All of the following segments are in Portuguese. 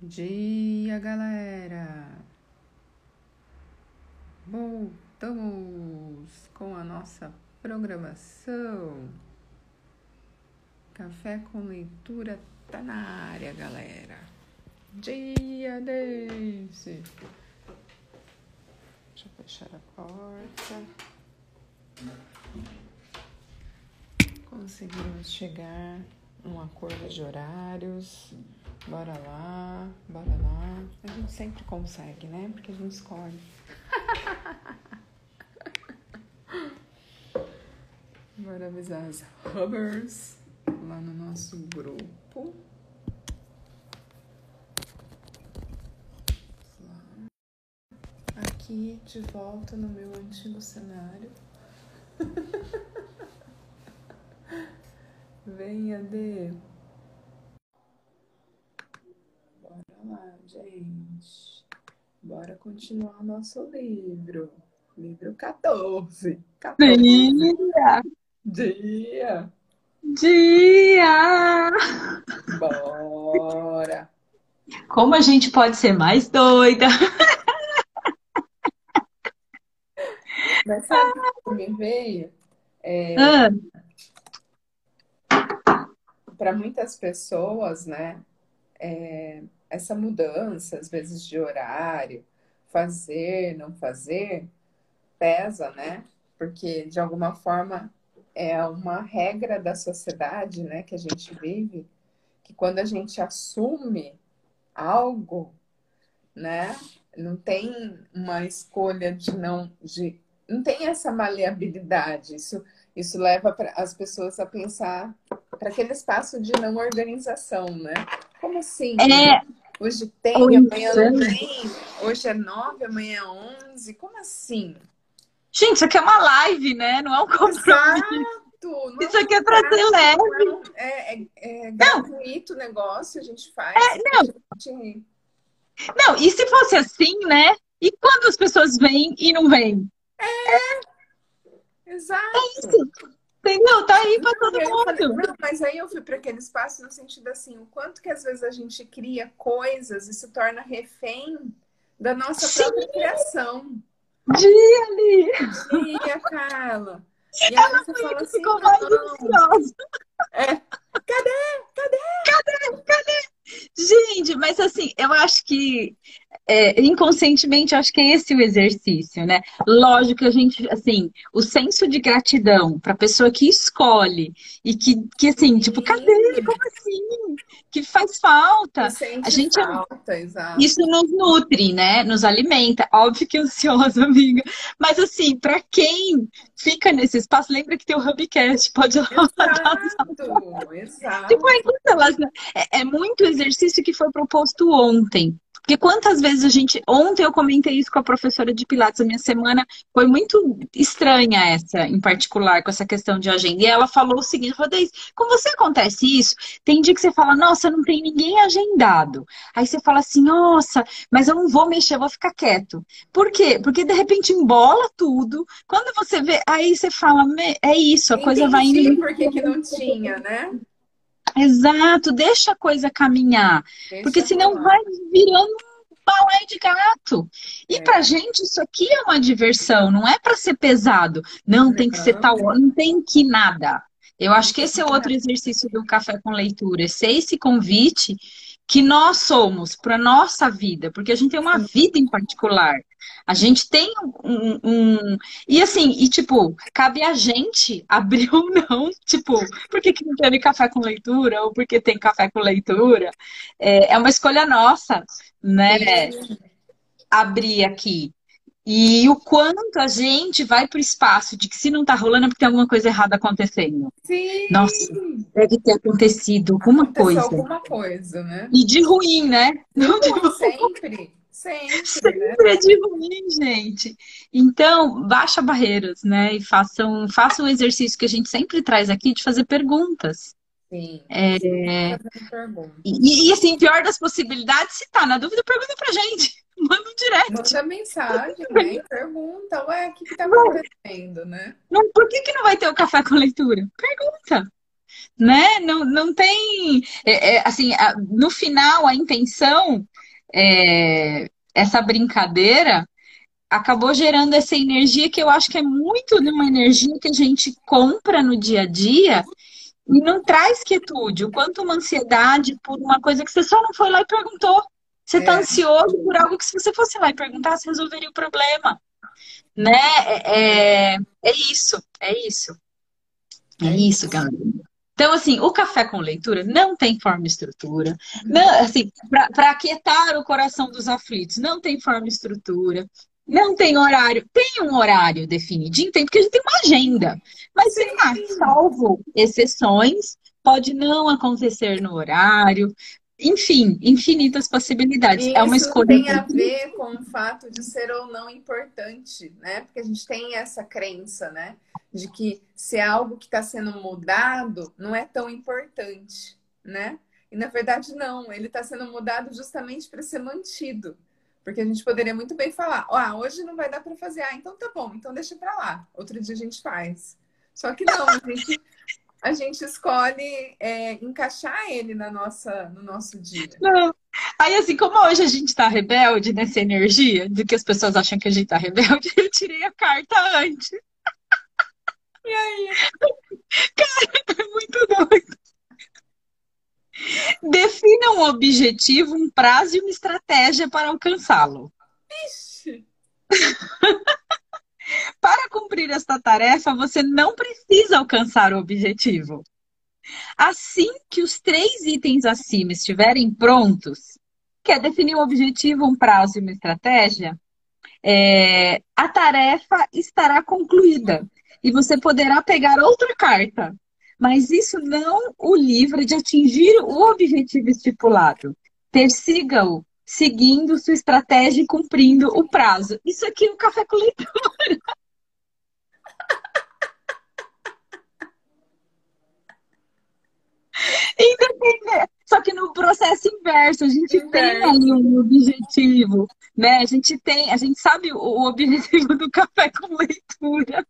dia, galera! Voltamos com a nossa programação. Café com leitura tá na área, galera. Dia, Daisy! Deixa eu fechar a porta. Conseguimos chegar num acordo de horários. Bora lá, bora lá. A gente sempre consegue, né? Porque a gente escolhe. Bora avisar as Hubbers lá no nosso grupo. Aqui de volta no meu antigo cenário. Venha, Dê. Lá, gente. Bora continuar nosso livro. Livro 14. 14. Dia! Dia. Dia! Bora. Como a gente pode ser mais doida? Mas sabe o que me veio? É, Ah, para muitas pessoas, né? é, essa mudança, às vezes, de horário, fazer, não fazer, pesa, né? Porque, de alguma forma, é uma regra da sociedade, né, que a gente vive, que quando a gente assume algo, né, não tem uma escolha de não, de, não tem essa maleabilidade. Isso, isso leva pra, as pessoas a pensar para aquele espaço de não organização, né? Como assim? é, Hoje tem, ou amanhã não tem. Hoje é nove, amanhã é onze. Como assim? Gente, isso aqui é uma live, né? Não é um compromisso. Exato! Não Isso aqui é pra ser contrato, leve. não É, é, é gratuito o negócio, a gente faz. É, não. Gente- Não, e se fosse assim, né? E quando as pessoas vêm e não vêm? Exato. Entendeu? Tá aí pra todo eu falei, mundo. não, mas aí eu fui para aquele espaço no sentido assim, o quanto que às vezes a gente cria coisas e se torna refém da nossa Sim. própria criação. Dia ali. Tia Carla. E aí você fala assim, Ficou mais não, ansiosa. É. Gente, mas assim, eu acho que é, inconscientemente, acho que é esse o exercício, né? Lógico que a gente, assim, o senso de gratidão para a pessoa que escolhe e que, que assim, tipo, cadê? Como assim? Que faz falta. A gente é- falta, exato. Isso nos nutre, né? Nos alimenta. Óbvio que ansiosa, amiga. Mas assim, para quem fica nesse espaço, lembra que tem o Hubcast, pode lá. Exato, exato. Tipo, é, é- é muito exercício que foi proposto ontem. Porque quantas vezes a gente. Ontem eu comentei isso com a professora de Pilates, a minha semana foi muito estranha essa, em particular, com essa questão de agenda. E ela falou o seguinte: Deise, com você acontece isso? Tem dia que você fala, nossa, não tem ninguém agendado. Aí você fala assim, nossa, mas eu não vou mexer, eu vou ficar quieto. Por quê? Porque de repente embola tudo. Quando você vê, aí você fala, "Me- é isso, a coisa vai indo. Entendi por que que não tinha, né? Exato, deixa a coisa caminhar. Deixa Porque senão vai virando um balé de gato. E É. pra gente isso aqui é uma diversão, não é pra ser pesado. Não, tem que ser tal, não tem que nada. Eu acho que esse é outro exercício do café com leitura, ser esse convite que nós somos para nossa vida, porque a gente tem uma vida em particular. A gente tem um, um- e assim, e tipo, cabe a gente abrir ou não, tipo, por que, que não tem café com leitura ou por que tem café com leitura? É, é uma escolha nossa, né? Abrir aqui. E o quanto a gente vai pro espaço de que se não tá rolando é porque tem alguma coisa errada acontecendo. Sim, Nossa, deve ter acontecido alguma aconteceu coisa. alguma coisa, né? E de ruim, né? Não de Não, sempre, sempre, né? Sempre é de ruim, gente. Então, baixa barreiras, né? E façam, façam o exercício que a gente sempre traz aqui de fazer perguntas. Sim. É. E, e, assim, pior das possibilidades, se tá na dúvida, pergunta pra gente. Manda um direct. Manda mensagem, né? Pergunta, ué, o que que tá acontecendo, né? Não, por que, que não vai ter o café com leitura? Pergunta. né? Não, não tem. É, é, assim, a, no final, a intenção, é, essa brincadeira, acabou gerando essa energia que eu acho que é muito numa energia que a gente compra no dia a dia e não traz quietude. O quanto uma ansiedade por uma coisa que você só não foi lá e perguntou. Você está é. ansioso por algo que se você fosse lá e perguntasse, resolveria o problema. Né? É, é, é isso, é isso. É isso, galera. Então, assim, o café com leitura não tem forma e estrutura. Não, assim, para aquietar o coração dos aflitos, não tem forma e estrutura. Não tem horário. Tem um horário definidinho, tem, porque a gente tem uma agenda. Mas, sei lá, salvo exceções, pode não acontecer no horário. Enfim, infinitas possibilidades. Isso é uma escolha. tem a ver com o fato de ser ou não importante, né? Porque a gente tem essa crença, né? De que se é algo que está sendo mudado, não é tão importante, né? E na verdade, não. Ele está sendo mudado justamente para ser mantido. Porque a gente poderia muito bem falar, ó, ah, hoje não vai dar para fazer. Ah, então tá bom, então deixa para lá. Outro dia a gente faz. Só que não, a gente, a gente escolhe é, encaixar ele na nossa, no nosso dia. Não. Aí, assim, como hoje a gente tá rebelde nessa energia, de que as pessoas acham que a gente tá rebelde, eu tirei a carta antes. E aí? Cara, é muito doido. Defina um objetivo, um prazo e uma estratégia para alcançá-lo. Para cumprir esta tarefa, você não precisa alcançar o objetivo. Assim que os três itens acima estiverem prontos, quer definir um objetivo, um prazo e uma estratégia, é, a tarefa estará concluída e você poderá pegar outra carta mas isso não o livra de atingir o objetivo estipulado. Persiga-o seguindo sua estratégia e cumprindo o prazo. Isso aqui é um café com leitura. Só que no processo inverso, a gente Inverso. tem ali um objetivo, né? A gente tem, a gente sabe o objetivo do café com leitura.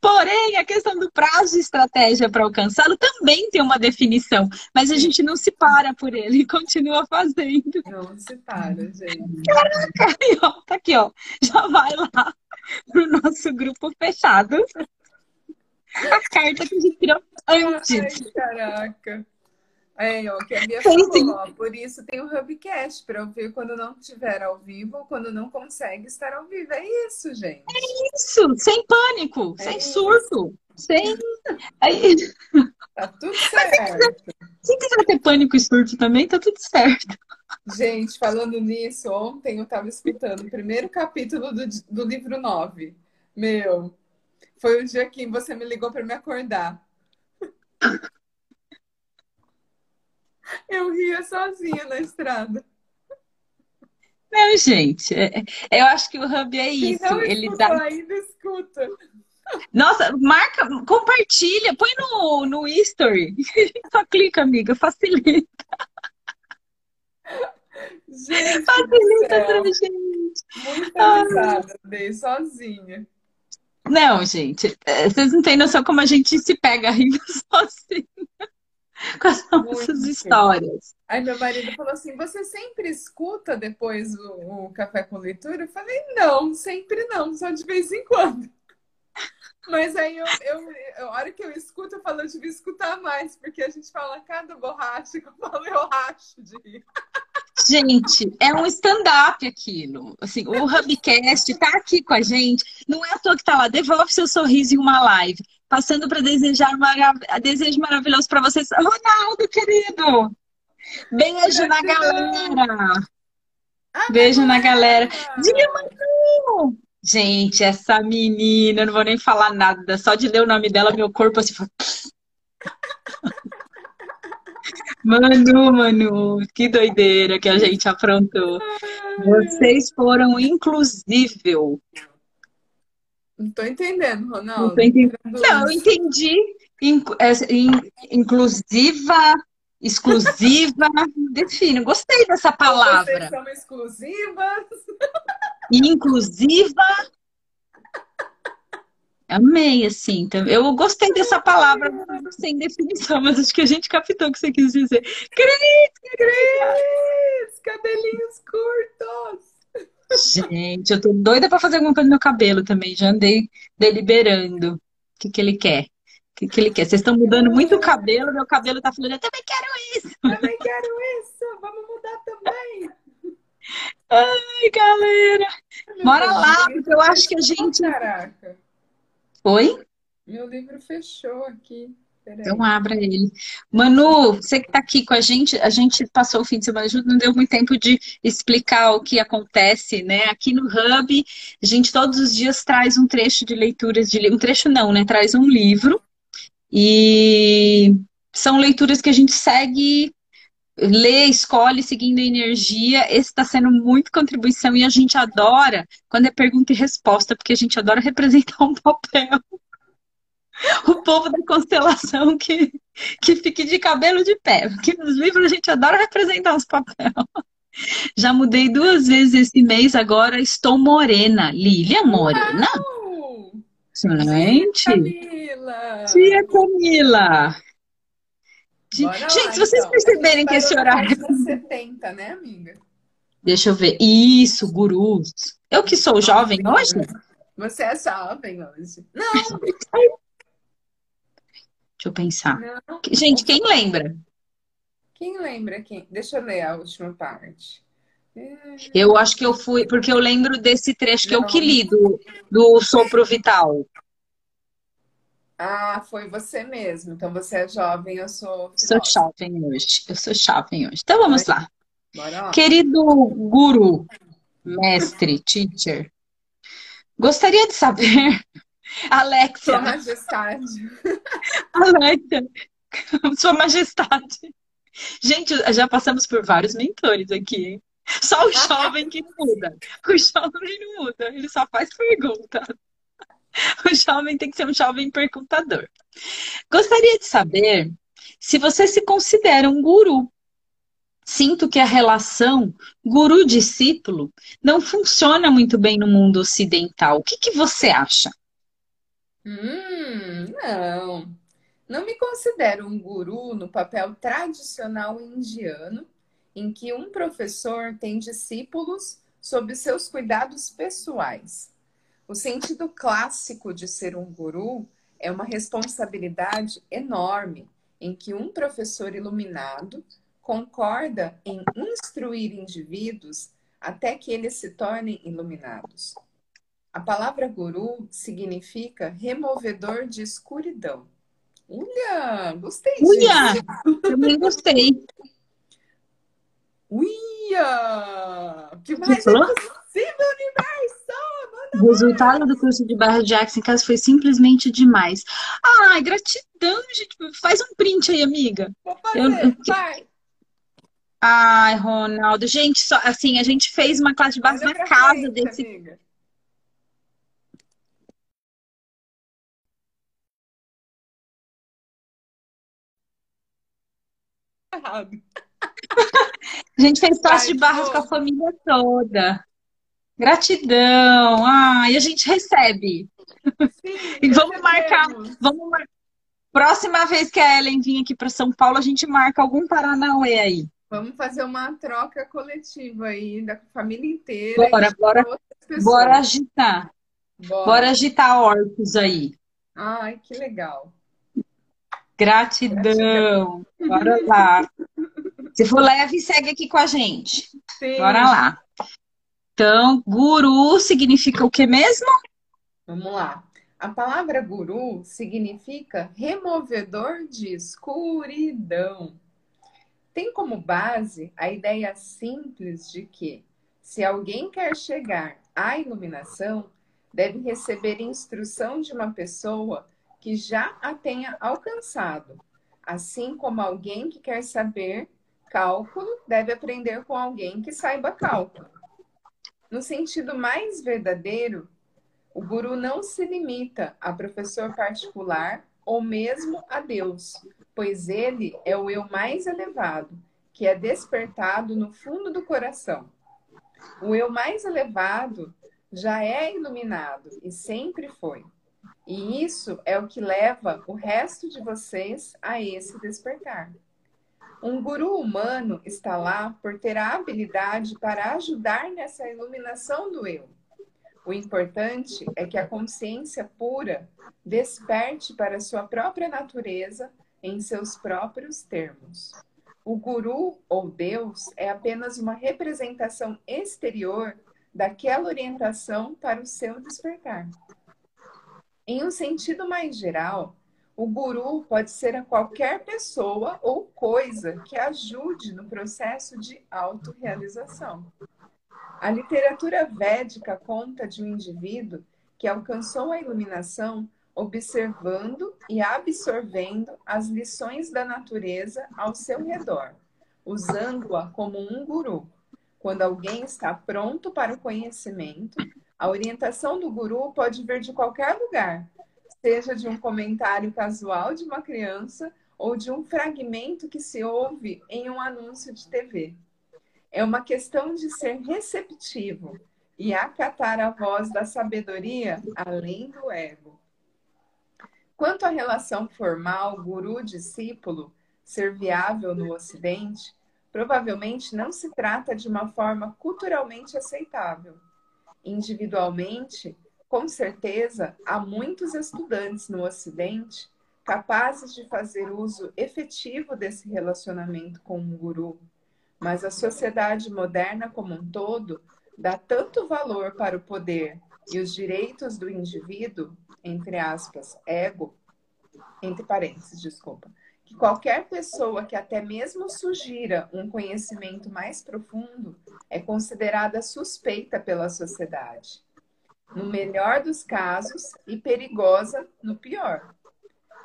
Porém, a questão do prazo e estratégia para alcançá-lo também tem uma definição, mas a gente não se para por ele e continua fazendo. Não se para, gente. Caraca, aí, ó, tá aqui, ó. Já vai lá pro nosso grupo fechado. A carta que a gente criou antes. Ai, caraca. É, ó, que a Bia falou, ó, por isso tem o Hubcast, para ouvir quando não estiver ao vivo ou quando não consegue estar ao vivo. É isso, gente. É isso, sem pânico, é sem isso. surto, sem. Aí... Tá tudo certo. Se quiser, se quiser ter pânico e surto também, tá tudo certo. Gente, falando nisso, ontem eu estava escutando o primeiro capítulo do, do livro 9. Meu, foi o dia que você me ligou para me acordar. Eu ria sozinha na estrada. Não, gente, é, é, eu acho que o Hub é isso. Quem não ele dá. Ainda escuta. Nossa, marca, compartilha, põe no, no history. Só clica, amiga, facilita. Gente, facilita pra gente. Muita risada, dei sozinha. Não, gente, é, vocês não têm noção como a gente se pega rindo sozinha. com as nossas Muito. histórias. Aí meu marido falou assim: você sempre escuta depois o, o, café com leitura? Eu falei, não, sempre não, só de vez em quando. Mas aí eu, eu, a hora que eu escuto, eu falo, eu devia escutar mais, porque a gente fala cada borracha eu falo, eu racho de rir. Gente, é um stand-up aquilo. Assim, o Hubcast tá aqui com a gente. Não é à toa que tá lá, devolve seu sorriso em uma live passando para desejar marav desejo maravilhoso para vocês. Ronaldo, querido! Beijo na galera! Beijo na galera. Diga, Manu! Gente, essa menina, não vou nem falar nada, só de ler o nome dela, meu corpo assim. Manu, Manu, que doideira que a gente aprontou. Vocês foram inclusível. Não tô entendendo, Ronaldo. Não, entendendo. não eu entendi. É, inclusiva, exclusiva. Defino, gostei dessa palavra. Vocês são exclusivas. Inclusiva. Amei, assim. Eu gostei dessa palavra sem definição, mas acho que a gente captou o que você quis dizer. Cris, Cris, cabelinhos curtos. Gente, eu tô doida pra fazer alguma coisa no meu cabelo também. Já andei deliberando o que, que ele quer. O que, que ele quer? Vocês estão mudando muito o cabelo, meu cabelo tá falando, eu também quero isso. Também quero isso, vamos mudar também. Ai, galera. Bora lá, porque eu acho que a gente. Caraca. Oi? Meu livro fechou aqui. Peraí. Então abra ele. Manu, você que está aqui com a gente, a gente passou o fim de semana junto, não deu muito tempo de explicar o que acontece, né? Aqui no Hub, a gente todos os dias traz um trecho de leituras de um trecho não, né? Traz um livro e são leituras que a gente segue lê, escolhe seguindo a energia. Esse está sendo muito contribuição e a gente adora quando é pergunta e resposta, porque a gente adora representar um papel. O povo da constelação que, que fique de cabelo de pé, porque nos livros a gente adora representar os papéis. Já mudei duas vezes esse mês, agora estou morena. Lilian Morena? Uau! Gente! Tia Camila! Tia Camila! Gente, se vocês então. perceberem que esse horário. É 70, né, amiga? Deixa eu ver. Isso, gurus. Eu que sou jovem hoje? Você é jovem hoje. Não! Deixa eu pensar. Não. Gente, quem lembra? Quem lembra? Quem? Deixa eu ler a última parte. Eu acho que eu fui, porque eu lembro desse trecho que eu que li do, do Sopro Vital. Ah, foi você mesmo. Então você é jovem, eu sou. Sou jovem hoje. Eu sou jovem hoje. Então vamos lá. Bora lá. Querido guru, mestre, teacher, gostaria de saber, Alexia. Sua Majestade. Alexia, Sua Majestade. Gente, já passamos por vários mentores aqui, hein? Só o jovem que muda. O jovem não muda, ele só faz perguntas. O jovem tem que ser um jovem perguntador. Gostaria de saber se você se considera um guru. Sinto que a relação guru-discípulo não funciona muito bem no mundo ocidental. O que, que você acha? Hum, não. Não me considero um guru no papel tradicional indiano, em que um professor tem discípulos sob seus cuidados pessoais. O sentido clássico de ser um guru é uma responsabilidade enorme em que um professor iluminado concorda em instruir indivíduos até que eles se tornem iluminados. A palavra guru significa removedor de escuridão. Uia, gostei Uia, disso. também gostei. Uia, que mais que é possível, universo? O resultado do curso de Barra Jackson em casa foi simplesmente demais. Ai, gratidão, gente. Faz um print aí, amiga. Vou fazer, eu, vai. Ai, Ronaldo. Gente, só, assim, a gente fez uma classe de barra na casa desse. Amiga. A gente fez classe de barras com a família toda. Gratidão. Ah, e a gente recebe. Sim, e vamos marcar, vamos mar... Próxima vez que a Ellen vir aqui para São Paulo, a gente marca algum Paranauê aí. Vamos fazer uma troca coletiva aí da família inteira. Bora, bora, bora agitar. Bora. bora agitar orcos aí. Ai, que legal. Gratidão. Gratidão. Bora lá. Se for leve, segue aqui com a gente. Sim. Bora lá. Então, guru significa o que mesmo? Vamos lá. A palavra guru significa removedor de escuridão. Tem como base a ideia simples de que, se alguém quer chegar à iluminação, deve receber instrução de uma pessoa que já a tenha alcançado, assim como alguém que quer saber cálculo deve aprender com alguém que saiba cálculo. No sentido mais verdadeiro, o guru não se limita a professor particular ou mesmo a Deus, pois ele é o eu mais elevado, que é despertado no fundo do coração. O eu mais elevado já é iluminado e sempre foi. E isso é o que leva o resto de vocês a esse despertar. Um guru humano está lá por ter a habilidade para ajudar nessa iluminação do eu. O importante é que a consciência pura desperte para sua própria natureza em seus próprios termos. O guru ou Deus é apenas uma representação exterior daquela orientação para o seu despertar. Em um sentido mais geral, o guru pode ser a qualquer pessoa ou coisa que ajude no processo de autorrealização. A literatura védica conta de um indivíduo que alcançou a iluminação observando e absorvendo as lições da natureza ao seu redor, usando-a como um guru. Quando alguém está pronto para o conhecimento, a orientação do guru pode vir de qualquer lugar, seja de um comentário casual de uma criança ou de um fragmento que se ouve em um anúncio de TV. É uma questão de ser receptivo e acatar a voz da sabedoria além do ego. Quanto à relação formal guru-discípulo ser viável no Ocidente, provavelmente não se trata de uma forma culturalmente aceitável. Individualmente, com certeza, há muitos estudantes no Ocidente capazes de fazer uso efetivo desse relacionamento com um guru, mas a sociedade moderna como um todo dá tanto valor para o poder e os direitos do indivíduo, entre aspas, ego, entre parênteses, desculpa, que qualquer pessoa que até mesmo sugira um conhecimento mais profundo é considerada suspeita pela sociedade no melhor dos casos, e perigosa no pior.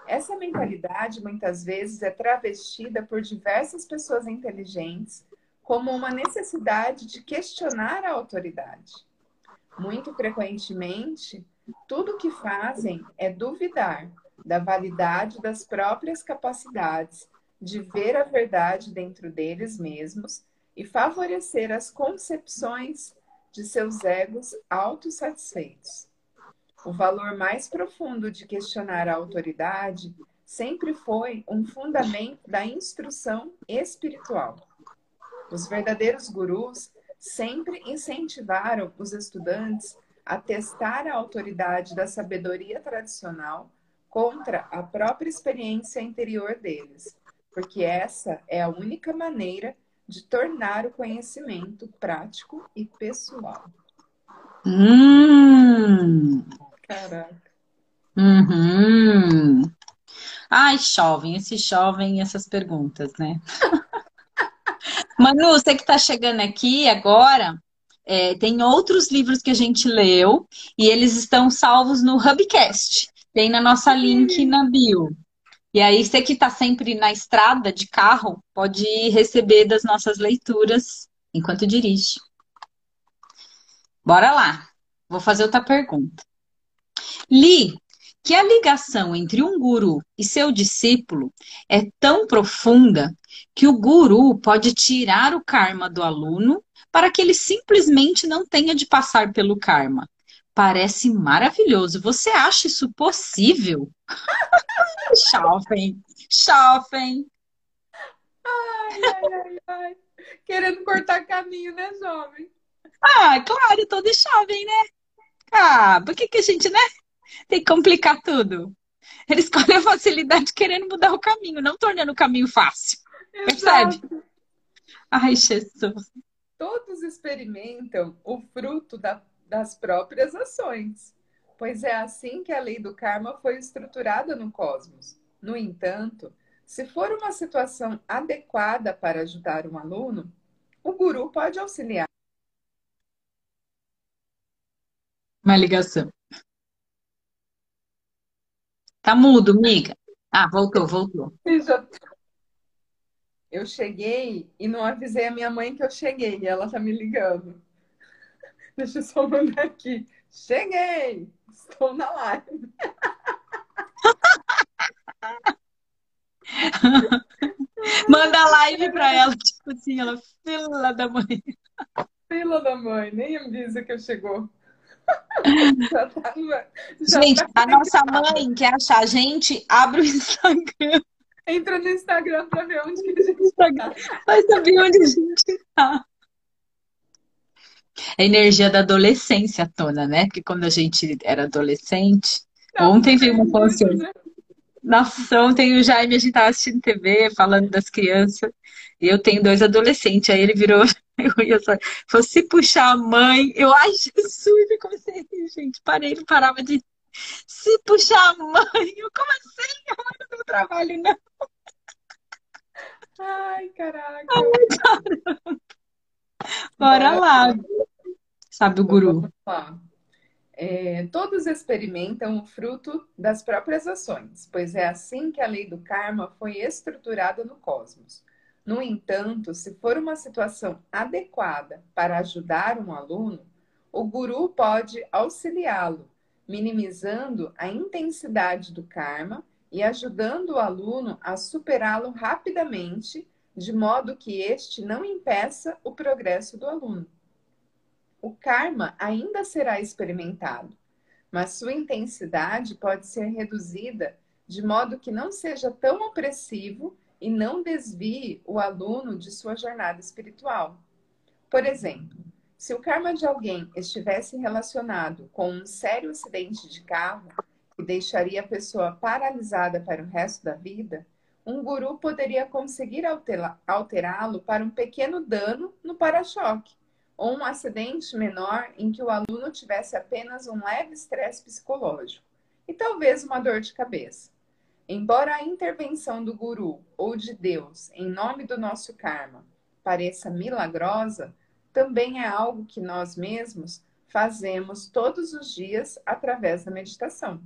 Essa mentalidade muitas vezes é travestida por diversas pessoas inteligentes como uma necessidade de questionar a autoridade. Muito frequentemente, tudo o que fazem é duvidar da validade das próprias capacidades de ver a verdade dentro deles mesmos e favorecer as concepções de seus egos autossatisfeitos. O valor mais profundo de questionar a autoridade sempre foi um fundamento da instrução espiritual. Os verdadeiros gurus sempre incentivaram os estudantes a testar a autoridade da sabedoria tradicional contra a própria experiência interior deles, porque essa é a única maneira de tornar o conhecimento prático e pessoal. Hum. Caraca. Uhum. Ai, chovem, esse chovem essas perguntas, né? Manu, você que está chegando aqui agora, é, tem outros livros que a gente leu e eles estão salvos no Hubcast. Tem na nossa link na bio. E aí, você que está sempre na estrada de carro, pode receber das nossas leituras enquanto dirige. Bora lá. Vou fazer outra pergunta. Li que a ligação entre um guru e seu discípulo é tão profunda que o guru pode tirar o karma do aluno para que ele simplesmente não tenha de passar pelo karma. Parece maravilhoso. Você acha isso possível? Chofem. Ai, ai, ai, ai. Querendo cortar caminho, né, jovem? Ah, claro, todo jovem, né? Ah, por que, que a gente, né? Tem que complicar tudo. Ele escolhe a facilidade querendo mudar o caminho, não tornando o caminho fácil. Exato. Percebe? Ai, Jesus. Todos experimentam o fruto da, das próprias ações pois é assim que a lei do karma foi estruturada no cosmos. No entanto, se for uma situação adequada para ajudar um aluno, o guru pode auxiliar. Uma ligação. Tá mudo, miga. Ah, voltou, voltou. Eu cheguei e não avisei a minha mãe que eu cheguei. E ela tá me ligando. Deixa eu só mandar aqui. Cheguei! Estou na live. Manda live pra ela, tipo assim, ela, fila da mãe. Fila da mãe, nem avisa que eu chegou. já tava, já gente, tá a nossa mãe quer achar a gente, abre o Instagram. Entra no Instagram para ver onde que a gente está. Vai saber onde a gente está. A energia da adolescência tona, né? Porque quando a gente era adolescente. Não, ontem veio uma. Né? Nossa, ontem o Jaime, a gente tava assistindo TV, falando das crianças. E eu tenho dois adolescentes. Aí ele virou, eu ia só, falou, se puxar a mãe, eu, ai, Jesus, eu comecei a rir, gente. Parei, ele parava de. Se puxar a mãe, eu, como assim? A mãe não tem trabalho, não. Ai, caraca. Ai, Bora lá. Sabe o guru? É, todos experimentam o fruto das próprias ações, pois é assim que a lei do karma foi estruturada no cosmos. No entanto, se for uma situação adequada para ajudar um aluno, o guru pode auxiliá-lo, minimizando a intensidade do karma e ajudando o aluno a superá-lo rapidamente, de modo que este não impeça o progresso do aluno. O karma ainda será experimentado, mas sua intensidade pode ser reduzida de modo que não seja tão opressivo e não desvie o aluno de sua jornada espiritual. Por exemplo, se o karma de alguém estivesse relacionado com um sério acidente de carro, que deixaria a pessoa paralisada para o resto da vida, um guru poderia conseguir alterá-lo para um pequeno dano no para-choque, ou um acidente menor em que o aluno tivesse apenas um leve estresse psicológico e talvez uma dor de cabeça. Embora a intervenção do guru ou de Deus em nome do nosso karma pareça milagrosa, também é algo que nós mesmos fazemos todos os dias através da meditação.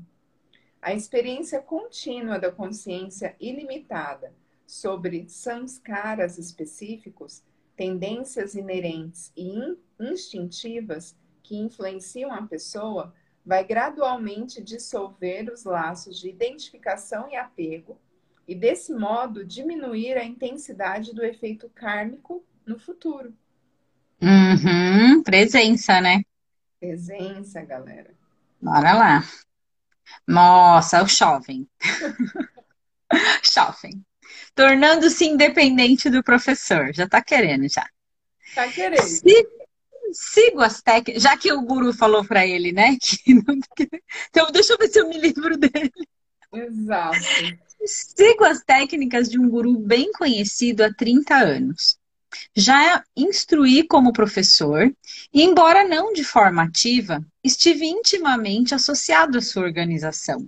A experiência contínua da consciência ilimitada sobre samskaras específicos, tendências inerentes e instintivas que influenciam a pessoa, vai gradualmente dissolver os laços de identificação e apego e, desse modo, diminuir a intensidade do efeito kármico no futuro. Uhum, presença, né? Presença, galera. Bora lá. Nossa, o jovem. jovem. Tornando-se independente do professor. Já tá querendo, já. Tá querendo. sigo as técnicas, já que o guru falou para ele, né? Que não... Então, deixa eu ver se eu me livro dele. Exato. Sigo as técnicas de um guru bem conhecido há 30 anos já instruí como professor e, embora não de forma ativa, estive intimamente associado à sua organização.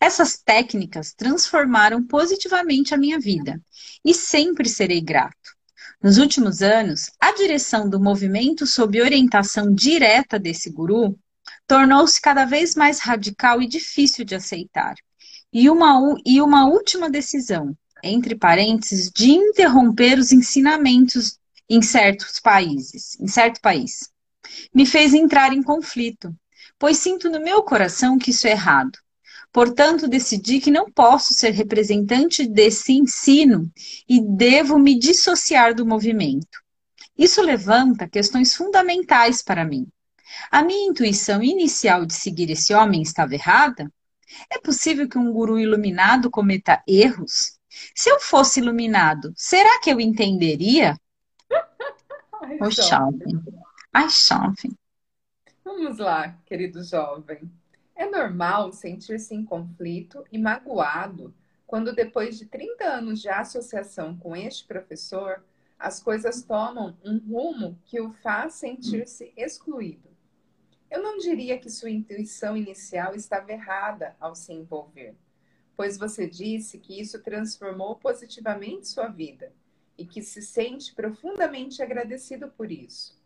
Essas técnicas transformaram positivamente a minha vida e sempre serei grato. Nos últimos anos, a direção do movimento sob orientação direta desse guru tornou-se cada vez mais radical e difícil de aceitar. E uma, e uma última decisão, entre parênteses, de interromper os ensinamentos em certos países, em certo país. Me fez entrar em conflito, pois sinto no meu coração que isso é errado. Portanto, decidi que não posso ser representante desse ensino e devo me dissociar do movimento. Isso levanta questões fundamentais para mim. A minha intuição inicial de seguir esse homem estava errada? É possível que um guru iluminado cometa erros? Se eu fosse iluminado, será que eu entenderia? Ai, o jovem. Ai, jovem. Vamos lá, querido jovem. É normal sentir-se em conflito e magoado quando, depois de 30 anos de associação com este professor, as coisas tomam um rumo que o faz sentir-se excluído. Eu não diria que sua intuição inicial estava errada ao se envolver pois você disse que isso transformou positivamente sua vida e que se sente profundamente agradecido por isso.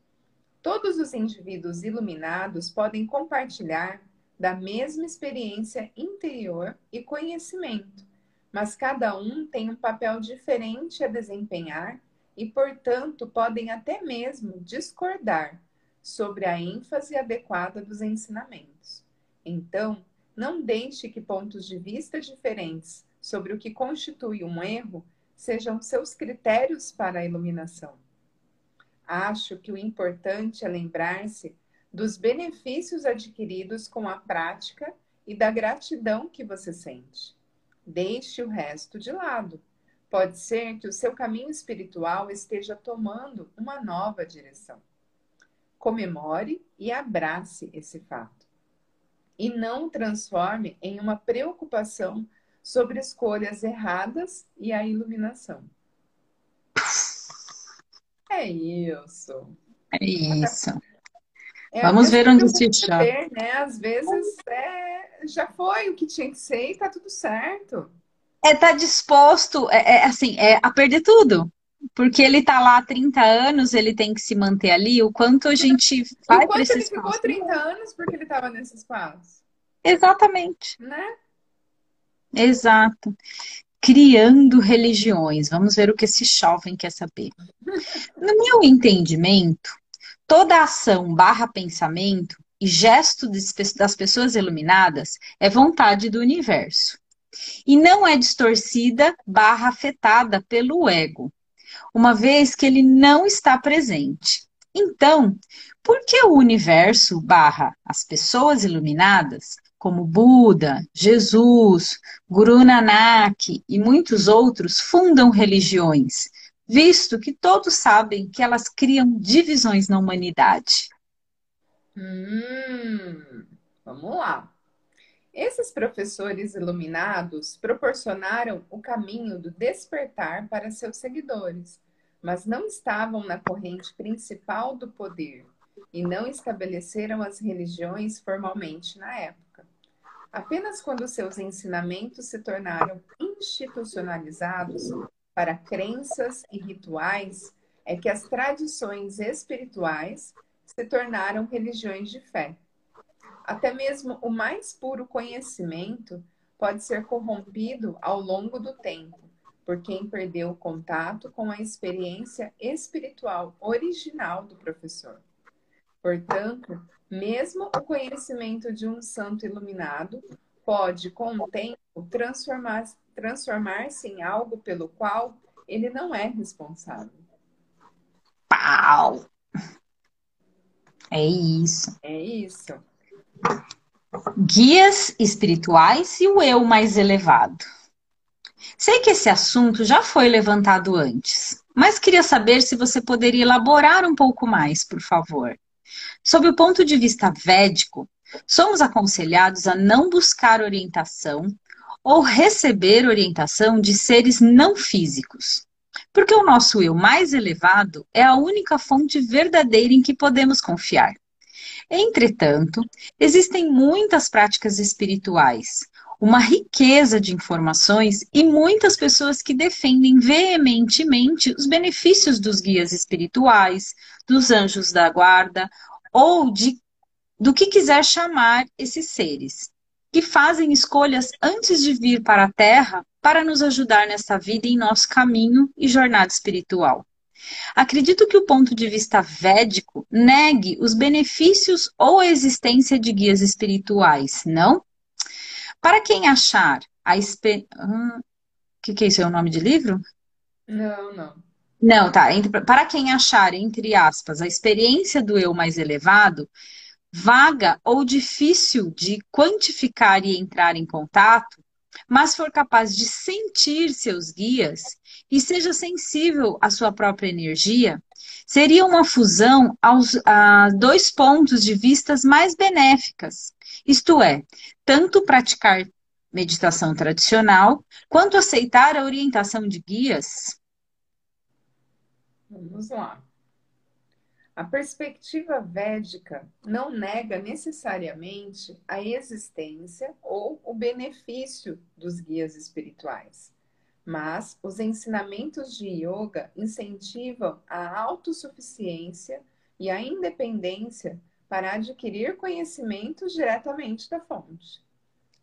Todos os indivíduos iluminados podem compartilhar da mesma experiência interior e conhecimento, mas cada um tem um papel diferente a desempenhar e, portanto, podem até mesmo discordar sobre a ênfase adequada dos ensinamentos. Então, não deixe que pontos de vista diferentes sobre o que constitui um erro sejam seus critérios para a iluminação. Acho que o importante é lembrar-se dos benefícios adquiridos com a prática e da gratidão que você sente. Deixe o resto de lado. Pode ser que o seu caminho espiritual esteja tomando uma nova direção. Comemore e abrace esse fato. E não transforme em uma preocupação sobre escolhas erradas e a iluminação. É isso. É isso. É, Vamos ver onde se chama. Né? Às vezes é, já foi o que tinha que ser e tá tudo certo. É tá disposto, é, é, assim, é a perder tudo. Porque ele tá lá há 30 anos, ele tem que se manter ali. O quanto a gente vai para esse ele espaço. ficou 30 anos porque ele estava nesse espaço. Exatamente. Né? Exato. Criando religiões. Vamos ver o que esse jovem quer saber. No meu entendimento, toda ação barra pensamento e gesto das pessoas iluminadas é vontade do universo. E não é distorcida barra afetada pelo ego, uma vez que ele não está presente. Então, por que o universo barra as pessoas iluminadas como Buda, Jesus, Guru Nanak e muitos outros fundam religiões, visto que todos sabem que elas criam divisões na humanidade. Hum, vamos lá. Esses professores iluminados proporcionaram o caminho do despertar para seus seguidores, mas não estavam na corrente principal do poder e não estabeleceram as religiões formalmente na época. Apenas quando seus ensinamentos se tornaram institucionalizados para crenças e rituais é que as tradições espirituais se tornaram religiões de fé. Até mesmo o mais puro conhecimento pode ser corrompido ao longo do tempo por quem perdeu o contato com a experiência espiritual original do professor. Portanto, mesmo o conhecimento de um santo iluminado pode, com o tempo, transformar-se transformar em algo pelo qual ele não é responsável. Pau! É isso. É isso. Guias espirituais e o eu mais elevado. Sei que esse assunto já foi levantado antes, mas queria saber se você poderia elaborar um pouco mais, por favor. Sob o ponto de vista védico, somos aconselhados a não buscar orientação ou receber orientação de seres não físicos, porque o nosso eu mais elevado é a única fonte verdadeira em que podemos confiar. Entretanto, existem muitas práticas espirituais, uma riqueza de informações e muitas pessoas que defendem veementemente os benefícios dos guias espirituais, dos anjos da guarda ou de do que quiser chamar esses seres, que fazem escolhas antes de vir para a Terra para nos ajudar nessa vida em nosso caminho e jornada espiritual. Acredito que o ponto de vista védico negue os benefícios ou a existência de guias espirituais, não? Para quem achar a espe... Hum, que, que é isso? É o nome de livro? Não, não. Não, tá. Para quem achar, entre aspas, a experiência do eu mais elevado vaga ou difícil de quantificar e entrar em contato, mas for capaz de sentir seus guias e seja sensível à sua própria energia, seria uma fusão aos a dois pontos de vistas mais benéficas, isto é, tanto praticar meditação tradicional quanto aceitar a orientação de guias Vamos lá. A perspectiva védica não nega necessariamente a existência ou o benefício dos guias espirituais, mas os ensinamentos de yoga incentivam a autossuficiência e a independência para adquirir conhecimentos diretamente da fonte.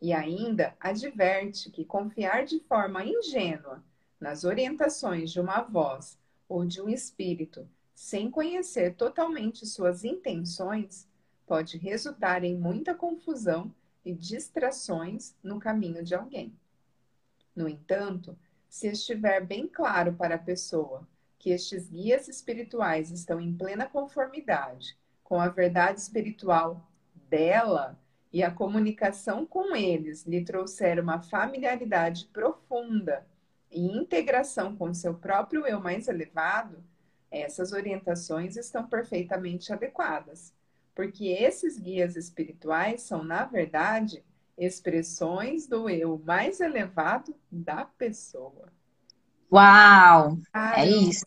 E ainda adverte que confiar de forma ingênua nas orientações de uma voz ou de um espírito, sem conhecer totalmente suas intenções, pode resultar em muita confusão e distrações no caminho de alguém. No entanto, se estiver bem claro para a pessoa que estes guias espirituais estão em plena conformidade com a verdade espiritual dela e a comunicação com eles lhe trouxer uma familiaridade profunda e integração com seu próprio eu mais elevado, essas orientações estão perfeitamente adequadas, porque esses guias espirituais são, na verdade, expressões do eu mais elevado da pessoa. Uau! É isso.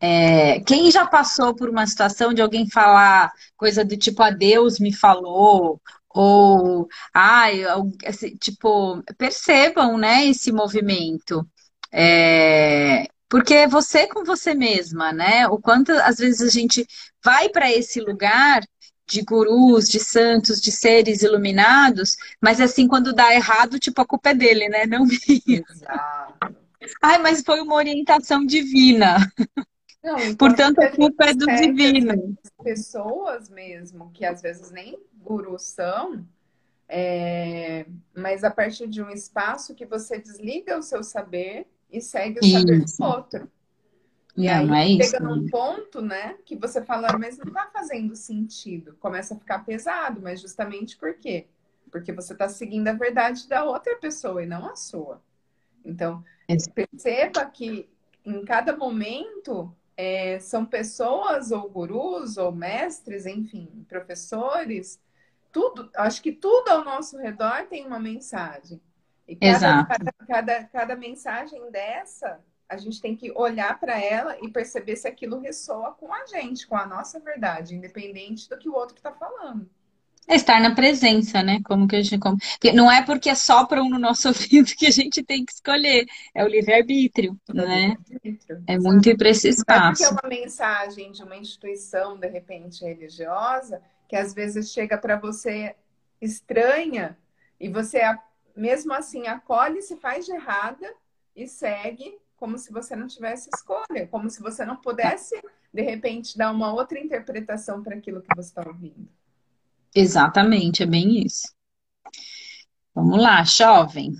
É, quem já passou por uma situação de alguém falar coisa do tipo, a Deus me falou, ou, ai, assim, tipo, percebam, né, esse movimento. É, porque é você com você mesma, né? O quanto às vezes a gente vai para esse lugar de gurus, de santos, de seres iluminados, mas assim, quando dá errado, tipo, a culpa é dele, né? Não minha. Exato. Ai, mas foi uma orientação divina. Não, Portanto, a culpa é do divino. Pessoas mesmo, que às vezes nem gurus são, é... mas a partir de um espaço que você desliga o seu saber e segue o isso. saber do outro. E não, aí é chega isso, num ponto, né, que você fala, mas não tá fazendo sentido. Começa a ficar pesado, mas justamente por quê? Porque você está seguindo a verdade da outra pessoa e não a sua. Então, perceba que em cada momento é, são pessoas ou gurus ou mestres, enfim, professores, tudo, acho que tudo ao nosso redor tem uma mensagem. E cada, cada, cada, cada mensagem dessa, a gente tem que olhar para ela e perceber se aquilo ressoa com a gente, com a nossa verdade, independente do que o outro está falando. É estar na presença, né? Como que a gente. Como... Não é porque sopram no nosso ouvido que a gente tem que escolher. É o livre-arbítrio, né? Livre é muito ir para esse espaço. Não é porque é uma mensagem de uma instituição, de repente, religiosa, que às vezes chega para você estranha e você mesmo assim acolhe, se faz de errada e segue como se você não tivesse escolha, como se você não pudesse, de repente, dar uma outra interpretação para aquilo que você está ouvindo. Exatamente, é bem isso. Vamos lá, jovem.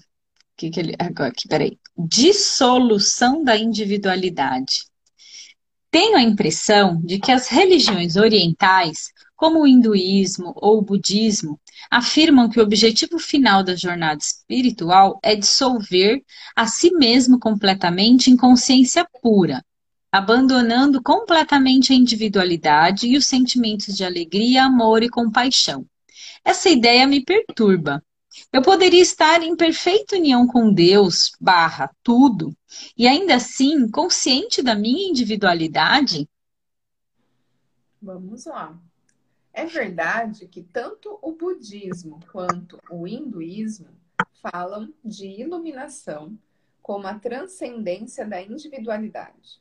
Que que ele... Agora, aqui, peraí. Dissolução da individualidade. Tenho a impressão de que as religiões orientais como o hinduísmo ou o budismo, afirmam que o objetivo final da jornada espiritual é dissolver a si mesmo completamente em consciência pura, abandonando completamente a individualidade e os sentimentos de alegria, amor e compaixão. Essa ideia me perturba. Eu poderia estar em perfeita união com Deus, barra, tudo, e ainda assim consciente da minha individualidade? Vamos lá. É verdade que tanto o budismo quanto o hinduísmo falam de iluminação como a transcendência da individualidade.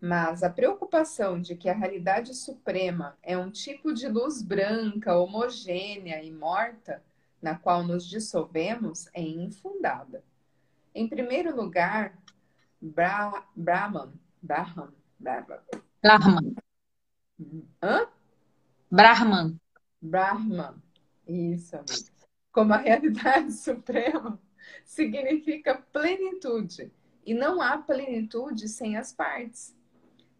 Mas a preocupação de que a realidade suprema é um tipo de luz branca, homogênea e morta, na qual nos dissolvemos, é infundada. Em primeiro lugar, Bra Brahman, Brahman, Brahman. Brahman. Hã? Brahman. Brahman. Isso. Como a realidade suprema significa plenitude. E não há plenitude sem as partes.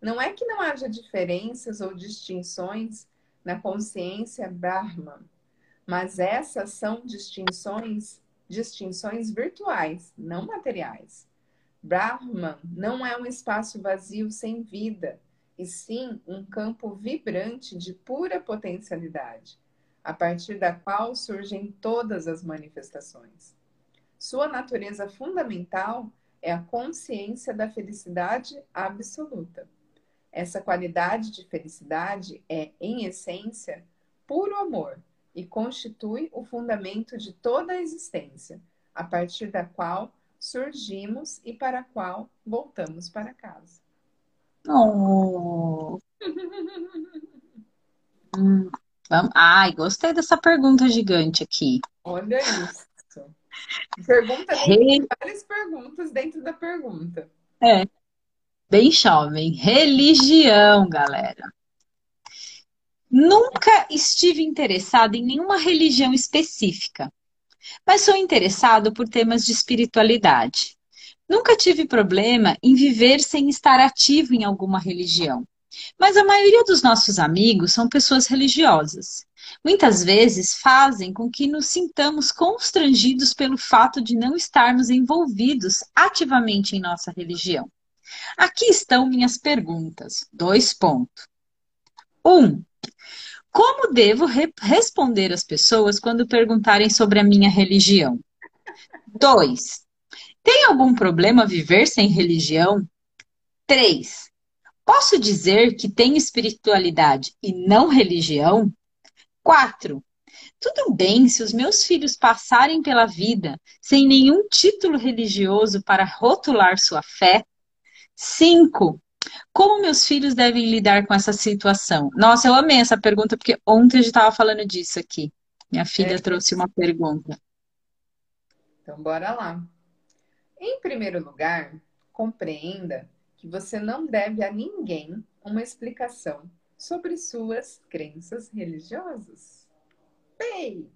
Não é que não haja diferenças ou distinções na consciência Brahman, mas essas são distinções, distinções virtuais, não materiais. Brahman não é um espaço vazio sem vida, e sim um campo vibrante de pura potencialidade, a partir da qual surgem todas as manifestações. Sua natureza fundamental é a consciência da felicidade absoluta. Essa qualidade de felicidade é, em essência, puro amor e constitui o fundamento de toda a existência, a partir da qual surgimos e para a qual voltamos para casa. Oh. hum, vamos... Ai, gostei dessa pergunta gigante aqui. Olha isso. Pergunta Re... várias perguntas dentro da pergunta. É. Bem jovem. Religião, galera. Nunca estive interessado em nenhuma religião específica, mas sou interessado por temas de espiritualidade. Nunca tive problema em viver sem estar ativo em alguma religião. Mas a maioria dos nossos amigos são pessoas religiosas. Muitas vezes fazem com que nos sintamos constrangidos pelo fato de não estarmos envolvidos ativamente em nossa religião. Aqui estão minhas perguntas. Dois pontos. Um, como devo re responder às pessoas quando perguntarem sobre a minha religião? Dois, tem algum problema viver sem religião? Três, posso dizer que tenho espiritualidade e não religião? Quatro, tudo bem se os meus filhos passarem pela vida sem nenhum título religioso para rotular sua fé? Cinco, como meus filhos devem lidar com essa situação? Nossa, eu amei essa pergunta, porque ontem a gente estava falando disso aqui. Minha filha é. trouxe uma pergunta. Então, bora lá. Em primeiro lugar, compreenda que você não deve a ninguém uma explicação sobre suas crenças religiosas. Bem,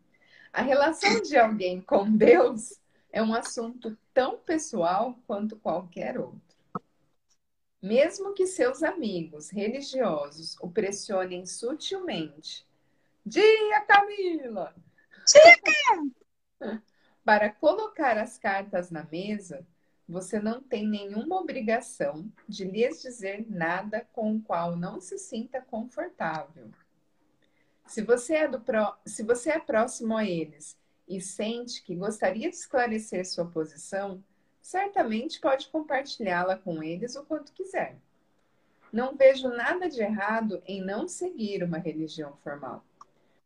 a relação de alguém com Deus é um assunto tão pessoal quanto qualquer outro. Mesmo que seus amigos religiosos o pressionem sutilmente. Dia, Camila! Dia! Para colocar as cartas na mesa, você não tem nenhuma obrigação de lhes dizer nada com o qual não se sinta confortável. Se você é, do pro... Se você é próximo a eles e sente que gostaria de esclarecer sua posição, certamente pode compartilhá-la com eles o quanto quiser. Não vejo nada de errado em não seguir uma religião formal.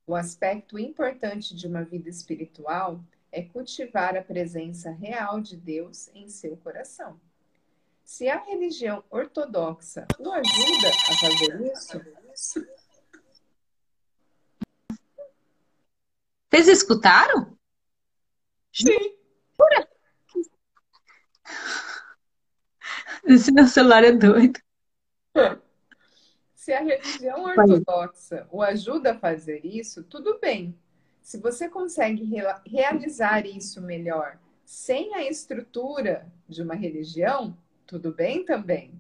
O aspecto importante de uma vida espiritual é cultivar a presença real de Deus em seu coração. Se a religião ortodoxa o ajuda a fazer isso. Vocês escutaram? Sim. Pura. Esse meu celular é doido. Se a religião ortodoxa o ajuda a fazer isso, tudo bem. Se você consegue realizar isso melhor sem a estrutura de uma religião, tudo bem também.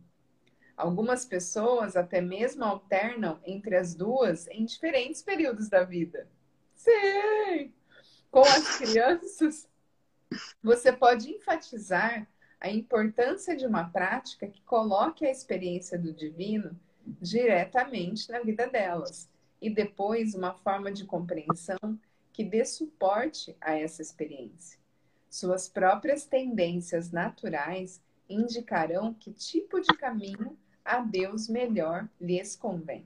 Algumas pessoas até mesmo alternam entre as duas em diferentes períodos da vida. Sim! Com as crianças, você pode enfatizar a importância de uma prática que coloque a experiência do divino diretamente na vida delas e depois uma forma de compreensão que dê suporte a essa experiência. Suas próprias tendências naturais indicarão que tipo de caminho a Deus melhor lhes convém.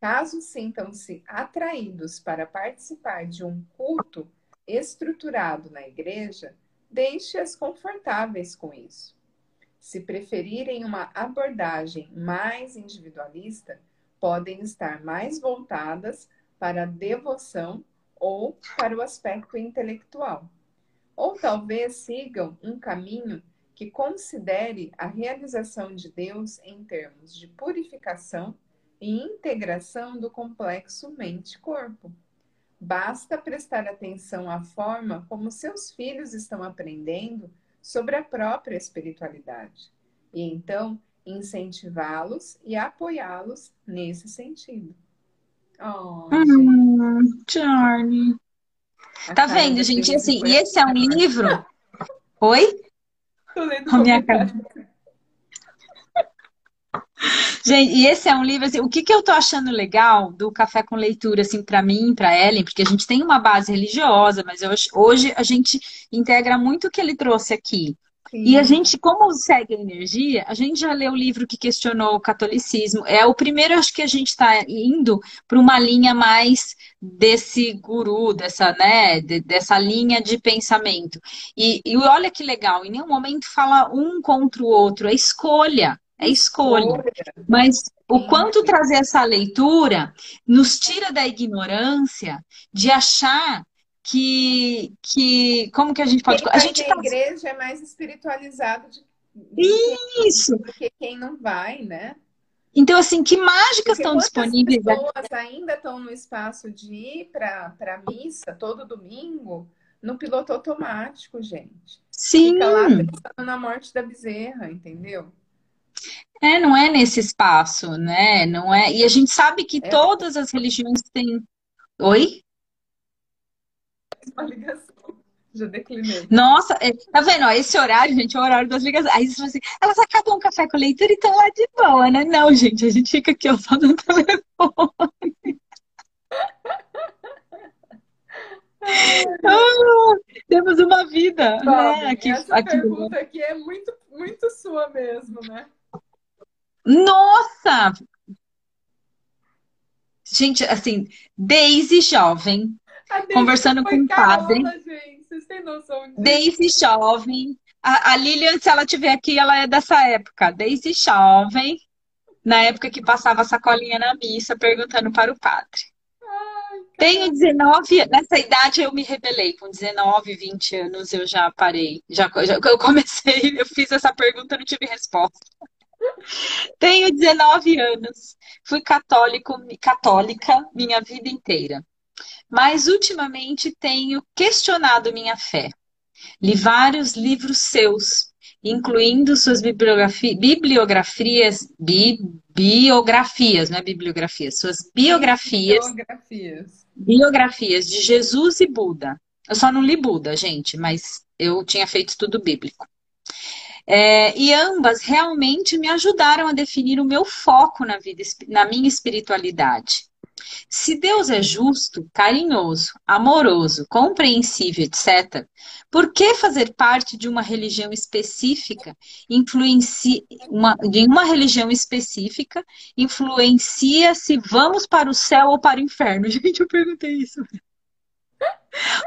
Caso sintam-se atraídos para participar de um culto estruturado na igreja, deixe-as confortáveis com isso. Se preferirem uma abordagem mais individualista, podem estar mais voltadas para a devoção ou para o aspecto intelectual. Ou talvez sigam um caminho que considere a realização de Deus em termos de purificação e integração do complexo mente-corpo. Basta prestar atenção à forma como seus filhos estão aprendendo sobre a própria espiritualidade e então incentivá-los e apoiá-los nesse sentido. Oh, hum, Charlie. Tá vendo, gente? Assim, e esse é um livro. Oi? Tô lendo a minha cara. Gente, e esse é um livro, assim, o que, que eu tô achando legal do Café com Leitura, assim, para mim, para Ellen, porque a gente tem uma base religiosa, mas hoje, hoje a gente integra muito o que ele trouxe aqui. Sim. E a gente, como segue a energia, a gente já leu o livro que questionou o catolicismo. É o primeiro, acho que a gente está indo para uma linha mais desse guru, dessa, né, dessa linha de pensamento. E, e olha que legal, em nenhum momento fala um contra o outro, é escolha. É escolha. Mas o quanto trazer essa leitura nos tira da ignorância de achar que, que como que a gente pode. Quem a gente tá... igreja é mais espiritualizado de... Isso. do que quem não vai, né? Então, assim, que mágicas estão disponíveis? As pessoas ainda estão no espaço de ir para a missa todo domingo no piloto automático, gente. Sim. Fica lá pensando na morte da bezerra, entendeu? É, não é nesse espaço, né? Não é. E a gente sabe que é. todas as religiões têm. Oi? Uma ligação. Já declinei. Nossa, é, tá vendo? Ó, esse horário, gente, é o horário das ligações. Aí você assim, elas acabam um café com leitura e estão lá de boa, né? Não, gente, a gente fica aqui ó, só no telefone. ah, temos uma vida. né? aqui, essa aqui, pergunta aqui é muito, muito sua mesmo, né? Nossa! Gente, assim, desde jovem, conversando com o padre. Gente. Vocês têm noção disso? Jovem. A, a Lilian, se ela estiver aqui, ela é dessa época. Desde jovem, na época que passava a sacolinha na missa, perguntando para o padre. Tenho 19, nessa idade eu me rebelei. Com 19, 20 anos eu já parei. Já, já eu comecei, eu fiz essa pergunta, não tive resposta. Tenho 19 anos. Fui católico, católica minha vida inteira. Mas ultimamente tenho questionado minha fé. Li vários livros seus, incluindo suas bibliografias, bibliografias, bi, biografias, não é bibliografias, suas biografias, biografias, biografias de Jesus e Buda. Eu só não li Buda, gente, mas eu tinha feito tudo bíblico. É, e ambas realmente me ajudaram a definir o meu foco na vida, na minha espiritualidade. Se Deus é justo, carinhoso, amoroso, compreensível, etc., por que fazer parte de uma religião específica influencia uma, de uma religião específica influencia se vamos para o céu ou para o inferno? Gente, eu perguntei isso.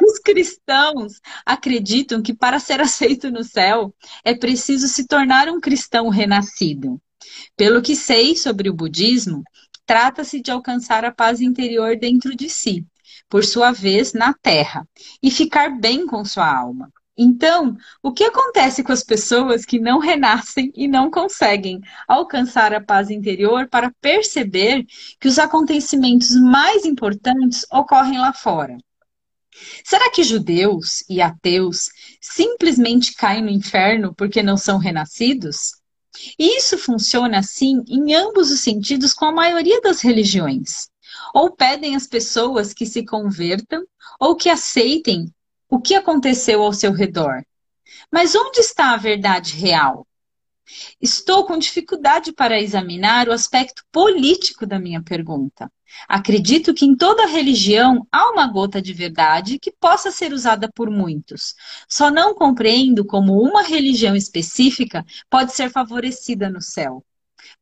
Os cristãos acreditam que para ser aceito no céu é preciso se tornar um cristão renascido. Pelo que sei sobre o budismo, trata-se de alcançar a paz interior dentro de si, por sua vez, na terra, e ficar bem com sua alma. Então, o que acontece com as pessoas que não renascem e não conseguem alcançar a paz interior para perceber que os acontecimentos mais importantes ocorrem lá fora? Será que judeus e ateus simplesmente caem no inferno porque não são renascidos? E isso funciona assim em ambos os sentidos com a maioria das religiões. Ou pedem às pessoas que se convertam ou que aceitem o que aconteceu ao seu redor. Mas onde está a verdade real? Estou com dificuldade para examinar o aspecto político da minha pergunta. Acredito que em toda religião há uma gota de verdade que possa ser usada por muitos. Só não compreendo como uma religião específica pode ser favorecida no céu.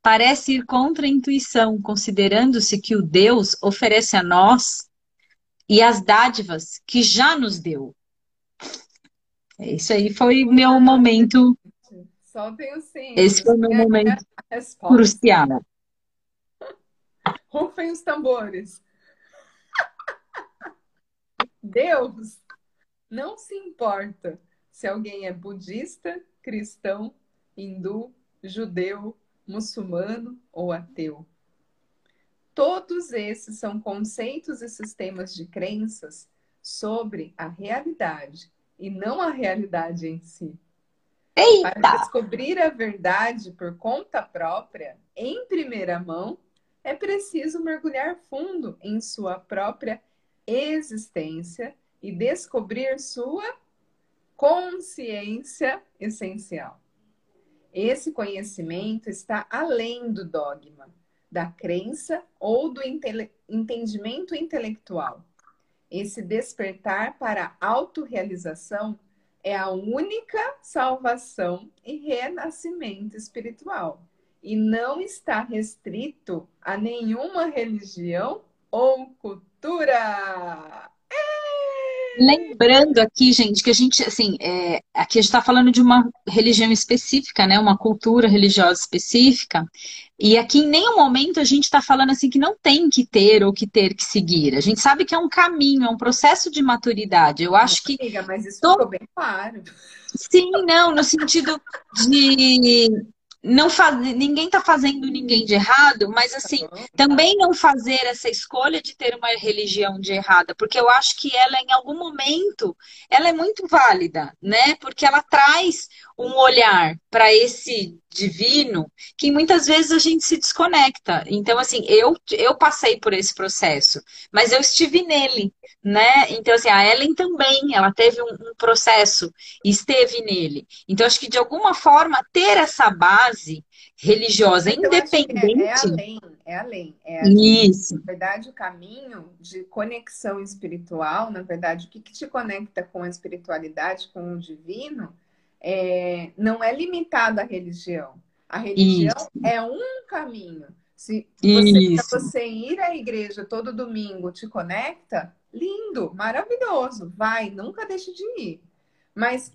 Parece ir contra a intuição, considerando-se que o Deus oferece a nós e as dádivas que já nos deu. Isso aí foi o meu momento. Só tenho sim. Esse foi o meu momento crucial. Rufem os tambores. Deus não se importa se alguém é budista, cristão, hindu, judeu, muçulmano ou ateu. Todos esses são conceitos e sistemas de crenças sobre a realidade e não a realidade em si. Eita! Para descobrir a verdade por conta própria, em primeira mão, é preciso mergulhar fundo em sua própria existência e descobrir sua consciência essencial. Esse conhecimento está além do dogma, da crença ou do entendimento intelectual. Esse despertar para a autorrealização é a única salvação e renascimento espiritual e não está restrito a nenhuma religião ou cultura. Lembrando aqui, gente, que a gente, assim, é, aqui a gente está falando de uma religião específica, né? Uma cultura religiosa específica. E aqui em nenhum momento a gente está falando assim que não tem que ter ou que ter que seguir. A gente sabe que é um caminho, é um processo de maturidade. Eu acho que. Amiga, mas isso tô... ficou bem claro. Sim, não, no sentido de não faz, ninguém está fazendo ninguém de errado, mas assim, também não fazer essa escolha de ter uma religião de errada, porque eu acho que ela em algum momento ela é muito válida, né? Porque ela traz um olhar para esse divino que muitas vezes a gente se desconecta. Então, assim, eu, eu passei por esse processo, mas eu estive nele, né? Então, assim, a Ellen também, ela teve um, um processo, esteve nele. Então, acho que de alguma forma ter essa base religiosa independente. É, é, além, é além. É além. Isso. Na verdade, o caminho de conexão espiritual, na verdade, o que, que te conecta com a espiritualidade, com o divino, é, não é limitado à religião. A religião Isso. é um caminho. Se você, você ir à igreja todo domingo te conecta, lindo, maravilhoso, vai, nunca deixe de ir. Mas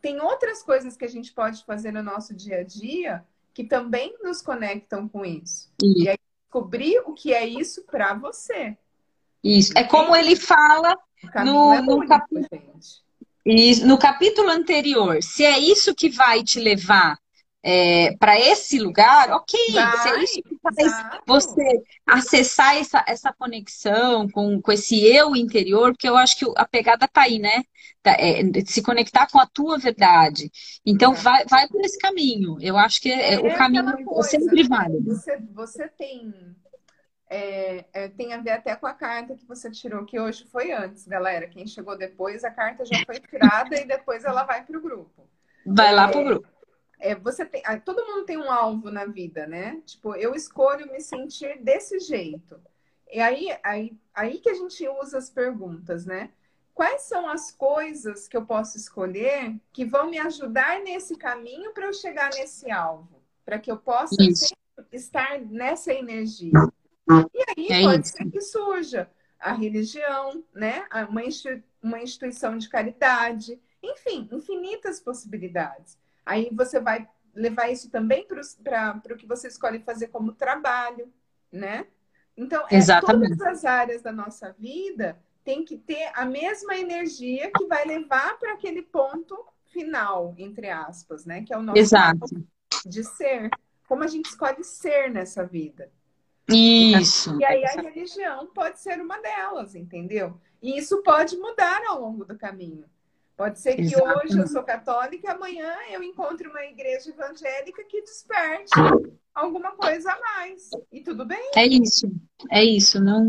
tem outras coisas que a gente pode fazer no nosso dia a dia que também nos conectam com isso. isso. E aí descobrir o que é isso para você. Isso. É como ele fala no, é no capítulo. No capítulo anterior, se é isso que vai te levar é, para esse lugar, ok. Vai, se é isso que faz exato. você acessar essa, essa conexão com, com esse eu interior, porque eu acho que a pegada tá aí, né? Tá, é, se conectar com a tua verdade. Então, é. vai, vai por esse caminho. Eu acho que é, o caminho é coisa, sempre válido. Você, você tem. É, é, tem a ver até com a carta que você tirou, que hoje foi antes, galera. Quem chegou depois, a carta já foi tirada e depois ela vai para o grupo. Vai lá para o grupo é, você tem, todo mundo tem um alvo na vida, né? Tipo, eu escolho me sentir desse jeito. E aí, aí, aí que a gente usa as perguntas, né? Quais são as coisas que eu posso escolher que vão me ajudar nesse caminho para eu chegar nesse alvo? Para que eu possa estar nessa energia. E aí é pode isso. ser que surja a religião, né? Uma, uma instituição de caridade, enfim, infinitas possibilidades. Aí você vai levar isso também para o que você escolhe fazer como trabalho, né? Então, é, todas as áreas da nossa vida tem que ter a mesma energia que vai levar para aquele ponto final, entre aspas, né? Que é o nosso Exato. de ser. Como a gente escolhe ser nessa vida. Isso. E aí a religião pode ser uma delas, entendeu? E isso pode mudar ao longo do caminho. Pode ser que Exatamente. hoje eu sou católica e amanhã eu encontre uma igreja evangélica que desperte alguma coisa a mais. E tudo bem. É isso. É isso. Não,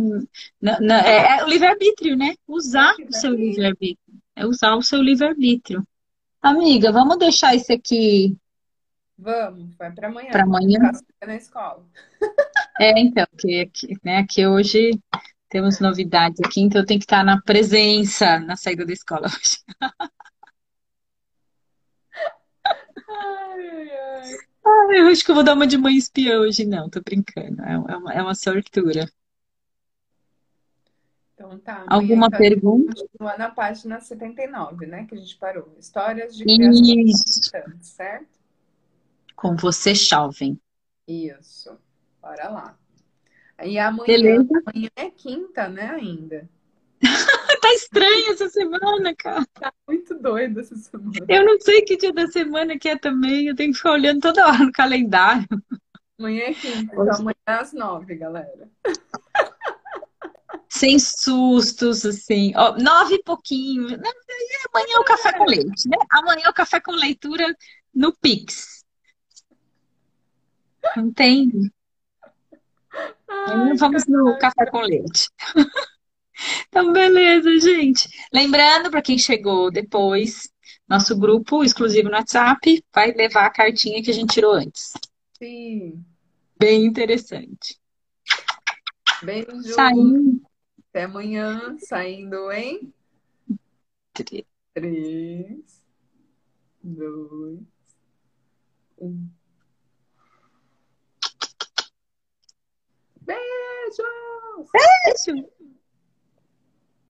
não, não é, é, o livre-arbítrio, né? Usar o seu livre-arbítrio. É usar o seu livre-arbítrio. Amiga, vamos deixar isso aqui. Vamos, vai para amanhã. Para amanhã. Na escola. É, então, que, que, né, que hoje temos novidades aqui, então eu tenho que estar na presença na saída da escola hoje. Ai, ai. ai, eu acho que eu vou dar uma de mãe espiã hoje, não, tô brincando. É uma, é uma sortura. Então tá. Alguma tá pergunta? Continua na página 79, né? Que a gente parou. Histórias de Isso. certo? Com você, Chalvin. Isso. Bora lá. E amanhã, amanhã é quinta, né, ainda. tá estranho essa semana, cara. Tá muito doido essa semana. Eu não sei que dia da semana que é também. Eu tenho que ficar olhando toda hora no calendário. Amanhã é quinta, então amanhã é às nove, galera. Sem sustos, assim. Ó, nove e pouquinho. Amanhã é o café com leite, né? Amanhã é o café com leitura no Pix. Entende? Ai, Vamos no café com leite. Então, beleza, gente. Lembrando, para quem chegou depois, nosso grupo exclusivo no WhatsApp vai levar a cartinha que a gente tirou antes. Sim. Bem interessante. Beijo. Saindo. Até amanhã. Saindo em. Três. Três. Dois. Um. Beijos! Beijo!